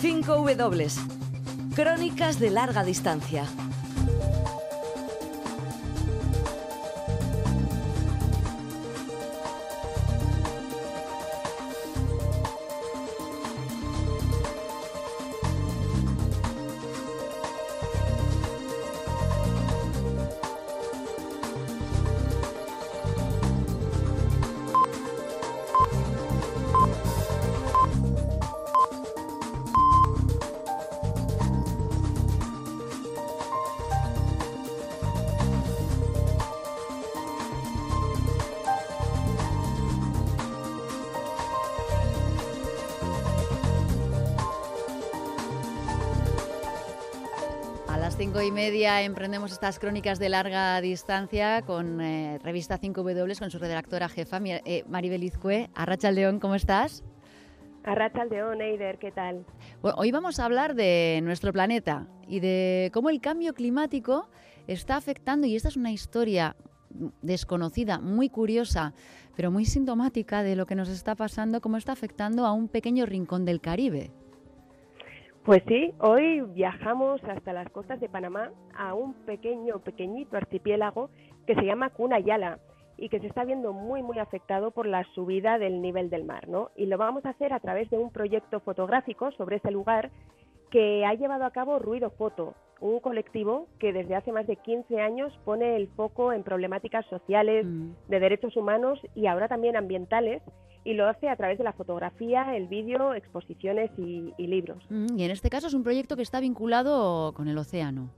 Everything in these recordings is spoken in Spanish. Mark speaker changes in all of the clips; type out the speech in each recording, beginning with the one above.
Speaker 1: 5 W. Crónicas de larga distancia.
Speaker 2: Y media emprendemos estas crónicas de larga distancia con eh, revista 5W, con su redactora jefa, eh, Maribel Izcue. Arracha León, ¿cómo estás?
Speaker 3: Arracha León, Eider, ¿qué tal?
Speaker 2: Bueno, hoy vamos a hablar de nuestro planeta y de cómo el cambio climático está afectando, y esta es una historia desconocida, muy curiosa, pero muy sintomática de lo que nos está pasando, cómo está afectando a un pequeño rincón del Caribe.
Speaker 3: Pues sí, hoy viajamos hasta las costas de Panamá a un pequeño, pequeñito archipiélago que se llama Cunayala y que se está viendo muy, muy afectado por la subida del nivel del mar, ¿no? Y lo vamos a hacer a través de un proyecto fotográfico sobre ese lugar que ha llevado a cabo Ruido Foto, un colectivo que desde hace más de 15 años pone el foco en problemáticas sociales, mm. de derechos humanos y ahora también ambientales y lo hace a través de la fotografía, el vídeo, exposiciones y, libros.
Speaker 2: Mm, y en este caso es un proyecto que está vinculado con el océano.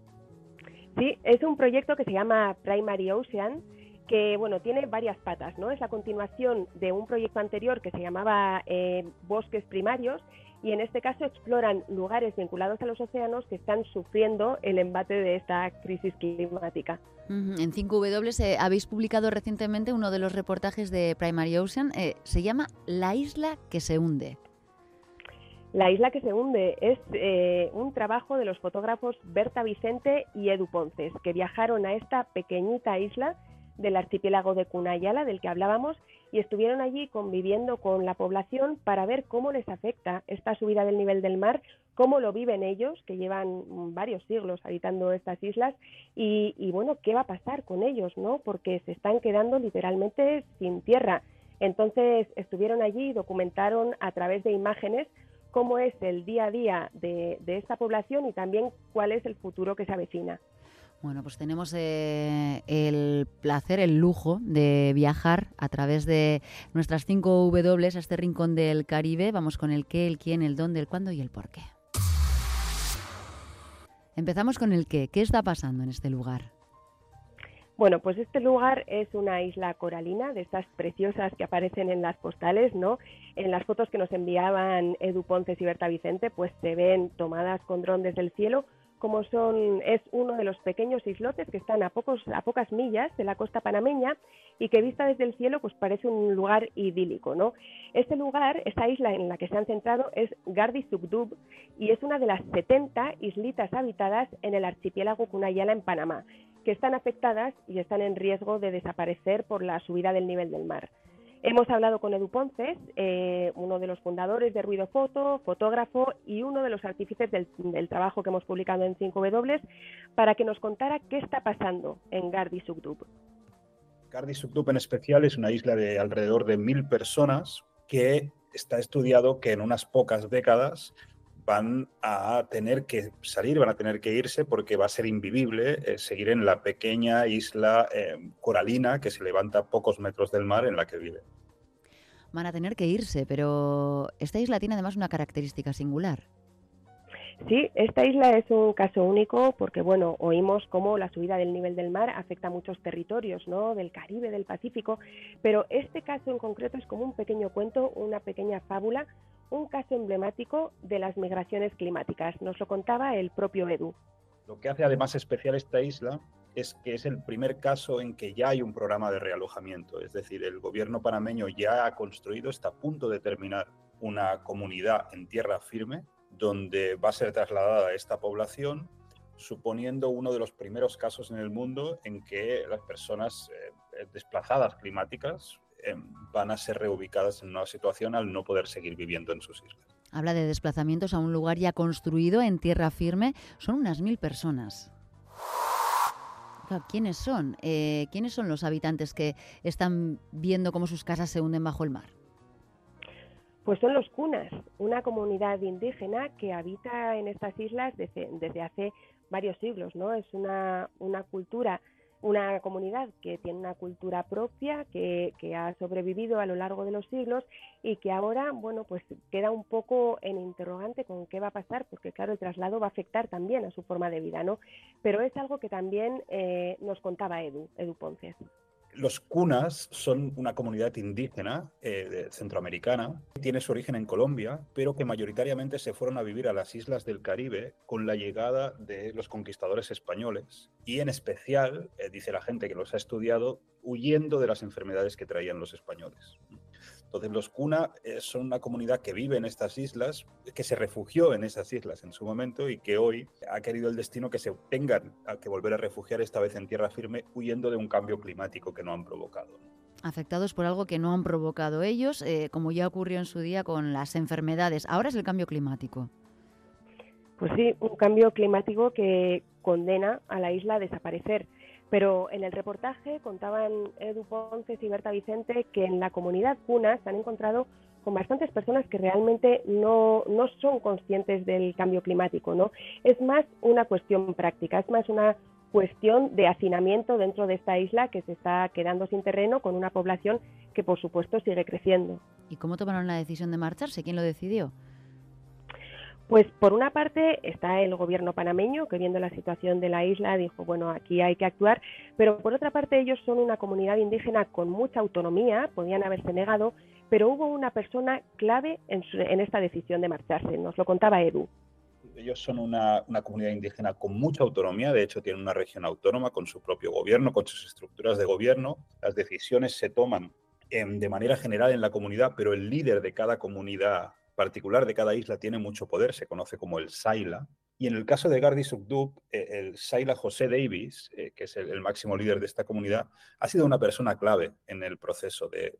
Speaker 3: Sí, es un proyecto que se llama Primary Ocean, que bueno, tiene varias patas, ¿no? Es la continuación de un proyecto anterior que se llamaba eh, Bosques Primarios y en este caso exploran lugares vinculados a los océanos que están sufriendo el embate de esta crisis climática.
Speaker 2: En 5W eh, habéis publicado recientemente uno de los reportajes de Primary Ocean, eh, se llama La isla que se hunde.
Speaker 3: La isla que se hunde es eh, un trabajo de los fotógrafos Berta Vicente y Edu Ponces, que viajaron a esta pequeñita isla del archipiélago de Cunayala, del que hablábamos, y estuvieron allí conviviendo con la población para ver cómo les afecta esta subida del nivel del mar, cómo lo viven ellos, que llevan varios siglos habitando estas islas, y, bueno, qué va a pasar con ellos, ¿no? Porque se están quedando literalmente sin tierra. Entonces estuvieron allí y documentaron a través de imágenes cómo es el día a día de esta población y también cuál es el futuro que se avecina.
Speaker 2: Bueno, pues tenemos eh, el placer, el lujo de viajar a través de nuestras cinco W a este rincón del Caribe. Vamos con el qué, el quién, el dónde, el cuándo y el por qué. Empezamos con el qué. ¿Qué está pasando en este lugar?
Speaker 3: Bueno, pues este lugar es una isla coralina, de estas preciosas que aparecen en las postales, ¿no? En las fotos que nos enviaban Edu Ponces y Berta Vicente, pues se ven tomadas con dron desde el cielo como son, es uno de los pequeños islotes que están a, pocos, a pocas millas de la costa panameña y que vista desde el cielo pues parece un lugar idílico. ¿no? Este lugar, esta isla en la que se han centrado es Gardi Subdub y es una de las 70 islitas habitadas en el archipiélago Cunayala en Panamá, que están afectadas y están en riesgo de desaparecer por la subida del nivel del mar. Hemos hablado con Edu Ponces, eh, uno de los fundadores de Ruido Foto, fotógrafo y uno de los artífices del, trabajo que hemos publicado en 5W, para que nos contara qué está pasando en Gardi Sugdub.
Speaker 4: Gardi Sugdub en especial es una isla de alrededor de mil personas que está estudiado que en unas pocas décadas van a tener que salir, van a tener que irse porque va a ser invivible eh, seguir en la pequeña isla eh, coralina que se levanta a pocos metros del mar en la que vive.
Speaker 2: Van a tener que irse, pero esta isla tiene además una característica singular.
Speaker 3: Sí, esta isla es un caso único porque, bueno, oímos cómo la subida del nivel del mar afecta a muchos territorios, ¿no? Del Caribe, del Pacífico, pero este caso en concreto es como un pequeño cuento, una pequeña fábula un caso emblemático de las migraciones climáticas. Nos lo contaba el propio Edu.
Speaker 4: Lo que hace además especial esta isla es que es el primer caso en que ya hay un programa de realojamiento, es decir, el gobierno panameño ya ha construido, está a punto de terminar una comunidad en tierra firme donde va a ser trasladada esta población, suponiendo uno de los primeros casos en el mundo en que las personas eh, desplazadas climáticas, Em, van a ser reubicadas en una situación al no poder seguir viviendo en sus islas.
Speaker 2: Habla de desplazamientos a un lugar ya construido en tierra firme. Son unas mil personas. ¿Quiénes son? Eh, ¿Quiénes son los habitantes que están viendo cómo sus casas se hunden bajo el mar?
Speaker 3: Pues son los cunas, una comunidad indígena que habita en estas islas desde, desde hace varios siglos, ¿no? Es una, una cultura una comunidad que tiene una cultura propia, que, ha sobrevivido a lo largo de los siglos y que ahora, bueno, pues queda un poco en interrogante con qué va a pasar, porque claro, el traslado va a afectar también a su forma de vida, ¿no? Pero es algo que también eh, nos contaba Edu, Edu Ponce.
Speaker 4: Los cunas son una comunidad indígena eh, centroamericana, tiene su origen en Colombia, pero que mayoritariamente se fueron a vivir a las islas del Caribe con la llegada de los conquistadores españoles y en especial, eh, dice la gente que los ha estudiado, huyendo de las enfermedades que traían los españoles. Entonces los Kuna eh, son una comunidad que vive en estas islas, que se refugió en esas islas en su momento y que hoy ha querido el destino que se tengan que volver a refugiar esta vez en tierra firme huyendo de un cambio climático que no han provocado.
Speaker 2: Afectados por algo que no han provocado ellos, eh, como ya ocurrió en su día con las enfermedades. Ahora es el cambio climático.
Speaker 3: Pues sí, un cambio climático que condena a la isla a desaparecer. Pero en el reportaje contaban Edu Ponce y Berta Vicente que en la comunidad Cuna se han encontrado con bastantes personas que realmente no, no son conscientes del cambio climático, ¿no? Es más una cuestión práctica, es más una cuestión de hacinamiento dentro de esta isla que se está quedando sin terreno con una población que por supuesto sigue creciendo.
Speaker 2: ¿Y cómo tomaron la decisión de marcharse? ¿Quién lo decidió?
Speaker 3: Pues por una parte está el gobierno panameño que viendo la situación de la isla dijo, bueno, aquí hay que actuar, pero por otra parte ellos son una comunidad indígena con mucha autonomía, podían haberse negado, pero hubo una persona clave en, esta decisión de marcharse, nos lo contaba Edu.
Speaker 4: Ellos son una, comunidad indígena con mucha autonomía, de hecho tienen una región autónoma con su propio gobierno, con sus estructuras de gobierno, las decisiones se toman de manera general en la comunidad, pero el líder de cada comunidad particular de cada isla tiene mucho poder, se conoce como el Saila. Y en el caso de Gardi Sukdub, eh, el Saila José Davis, eh, que es el, máximo líder de esta comunidad, ha sido una persona clave en el proceso de,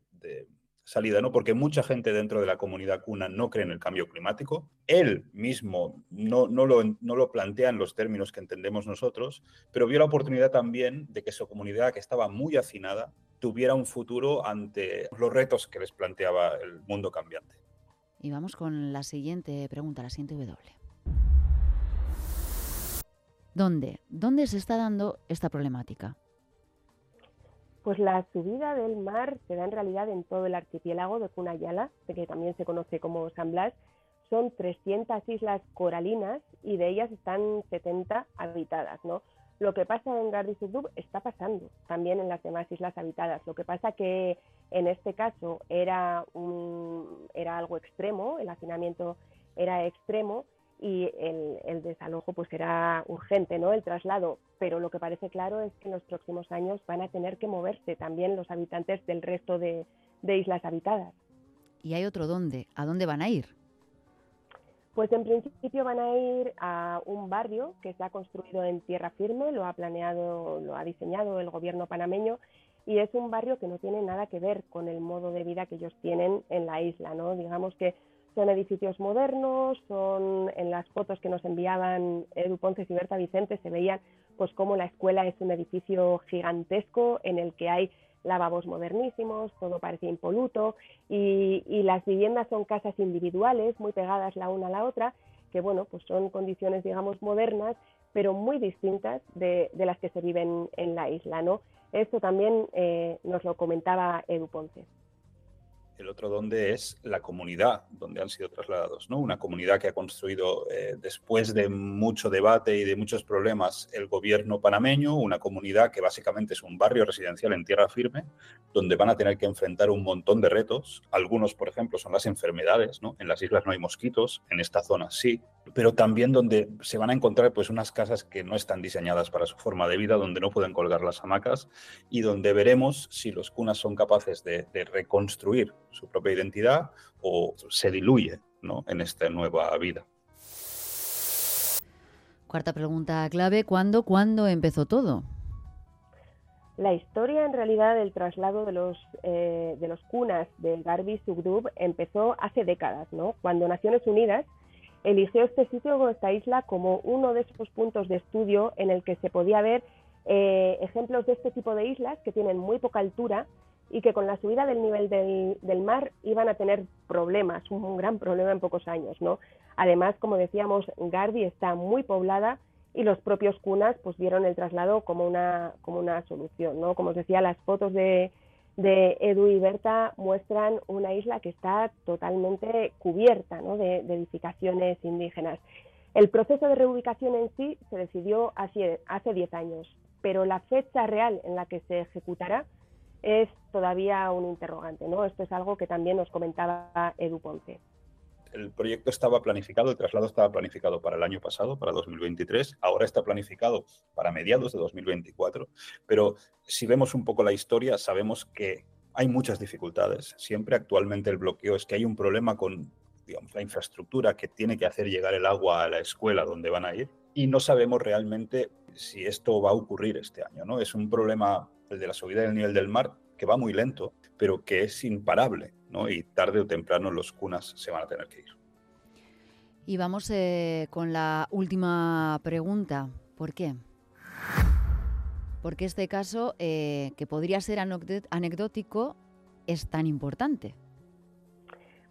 Speaker 4: salida, ¿no? Porque mucha gente dentro de la comunidad cuna no cree en el cambio climático. Él mismo no, no, lo, no lo plantea en los términos que entendemos nosotros, pero vio la oportunidad también de que su comunidad, que estaba muy hacinada, tuviera un futuro ante los retos que les planteaba el mundo cambiante.
Speaker 2: Y vamos con la siguiente pregunta, la siguiente W. ¿Dónde? ¿Dónde se está dando esta problemática?
Speaker 3: Pues la subida del mar se da en realidad en todo el archipiélago de Cunayala, que también se conoce como San Blas. Son 300 islas coralinas y de ellas están 70 habitadas, ¿no? Lo que pasa en Gardisudub está pasando también en las demás islas habitadas. Lo que pasa que en este caso era, un, era algo extremo, el hacinamiento era extremo y el, desalojo pues era urgente, ¿no? El traslado. Pero lo que parece claro es que en los próximos años van a tener que moverse también los habitantes del resto de, de islas habitadas.
Speaker 2: ¿Y hay otro dónde? ¿A dónde van a ir?
Speaker 3: Pues en principio van a ir a un barrio que se ha construido en tierra firme, lo ha planeado, lo ha diseñado el gobierno panameño y es un barrio que no tiene nada que ver con el modo de vida que ellos tienen en la isla, ¿no? Digamos que son edificios modernos, son en las fotos que nos enviaban Edu Ponce y Berta Vicente se veían pues como la escuela es un edificio gigantesco en el que hay lavabos modernísimos, todo parece impoluto y, las viviendas son casas individuales muy pegadas la una a la otra, que bueno, pues son condiciones digamos modernas, pero muy distintas de, las que se viven en la isla, ¿no? Esto también eh, nos lo comentaba Edu Ponce
Speaker 4: el otro donde es la comunidad donde han sido trasladados, ¿no? Una comunidad que ha construido eh, después de mucho debate y de muchos problemas el gobierno panameño, una comunidad que básicamente es un barrio residencial en tierra firme, donde van a tener que enfrentar un montón de retos. Algunos, por ejemplo, son las enfermedades, ¿no? En las islas no hay mosquitos, en esta zona sí, pero también donde se van a encontrar pues unas casas que no están diseñadas para su forma de vida, donde no pueden colgar las hamacas y donde veremos si los cunas son capaces de reconstruir su propia identidad o se diluye en esta nueva vida.
Speaker 2: Cuarta pregunta clave, ¿cuándo, ¿cuándo empezó todo?
Speaker 3: La historia en realidad del traslado de los, eh, de los cunas de Garbi Sugdub empezó hace décadas, ¿no? cuando Naciones Unidas eligió este sitio esta isla como uno de esos puntos de estudio en el que se podía ver eh, ejemplos de este tipo de islas que tienen muy poca altura y que con la subida del nivel del, mar iban a tener problemas, un, gran problema en pocos años. ¿no? Además, como decíamos, Garbi está muy poblada y los propios cunas pues vieron el traslado como una, como una solución. ¿no? Como os decía, las fotos de, de Edu y Berta muestran una isla que está totalmente cubierta de, edificaciones indígenas. El proceso de reubicación en sí se decidió hace 10 años, pero la fecha real en la que se ejecutará es todavía un interrogante. ¿no? Esto es algo que también nos comentaba Edu Ponce
Speaker 4: el proyecto estaba planificado, el traslado estaba planificado para el año pasado, para 2023, ahora está planificado para mediados de 2024, pero si vemos un poco la historia, sabemos que hay muchas dificultades. Siempre actualmente el bloqueo es que hay un problema con digamos, la infraestructura que tiene que hacer llegar el agua a la escuela donde van a ir y no sabemos realmente si esto va a ocurrir este año. ¿no? Es un problema, el de la subida del nivel del mar, que va muy lento, pero que es imparable y tarde o temprano los cunas se van a tener que ir.
Speaker 2: Y vamos eh, con la última pregunta. ¿Por qué? Porque este caso, eh, que podría ser anecdótico, es tan importante.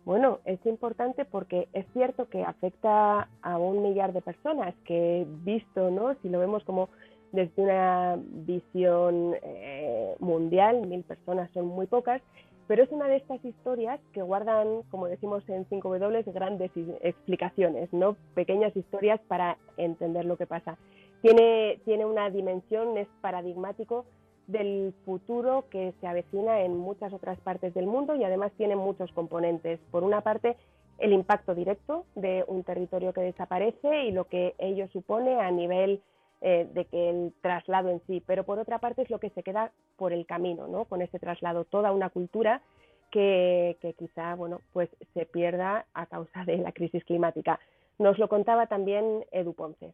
Speaker 3: Bueno, es importante porque es cierto que afecta a un millar de personas, que visto, ¿no? Si lo vemos como desde una visión eh, mundial, mil personas son muy pocas, pero es una de estas historias que guardan, como decimos en 5W, grandes explicaciones, ¿no? Pequeñas historias para entender lo que pasa. Tiene, tiene una dimensión, es paradigmático del futuro que se avecina en muchas otras partes del mundo y además tiene muchos componentes. Por una parte, el impacto directo de un territorio que desaparece y lo que ello supone a nivel eh, de que el traslado en sí, pero por otra parte es lo que se queda por el camino, ¿no? Con ese traslado, toda una cultura que, quizá, bueno, pues se pierda a causa de la crisis climática. Nos lo contaba también Edu Ponce.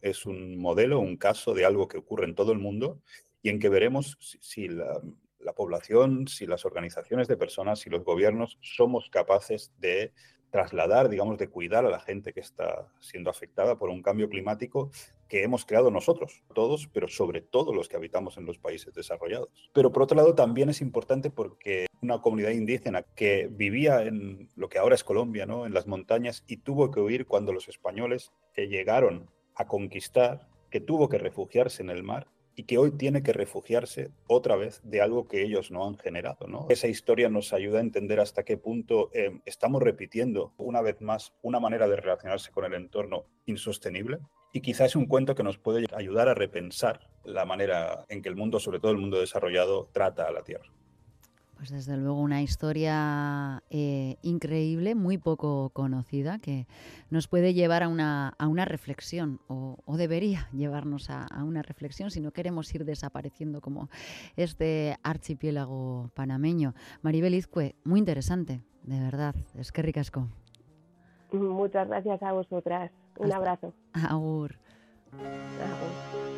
Speaker 4: Es un modelo, un caso de algo que ocurre en todo el mundo y en que veremos si, la, la población, si las organizaciones de personas, si los gobiernos somos capaces de trasladar, digamos, de cuidar a la gente que está siendo afectada por un cambio climático que hemos creado nosotros, todos, pero sobre todo los que habitamos en los países desarrollados. Pero por otro lado también es importante porque una comunidad indígena que vivía en lo que ahora es Colombia, ¿no? en las montañas, y tuvo que huir cuando los españoles que llegaron a conquistar, que tuvo que refugiarse en el mar, y que hoy tiene que refugiarse otra vez de algo que ellos no han generado. ¿no? Esa historia nos ayuda a entender hasta qué punto eh, estamos repitiendo una vez más una manera de relacionarse con el entorno insostenible y quizás es un cuento que nos puede ayudar a repensar la manera en que el mundo, sobre todo el mundo desarrollado, trata a la Tierra.
Speaker 2: Pues desde luego una historia eh, increíble, muy poco conocida, que nos puede llevar a una, a una reflexión, o, debería llevarnos a, una reflexión si no queremos ir desapareciendo como este archipiélago panameño. Maribel Izcue, muy interesante, de verdad, es que ricasco.
Speaker 3: Muchas gracias a vosotras. Un abrazo.
Speaker 2: Agur.
Speaker 3: Agur.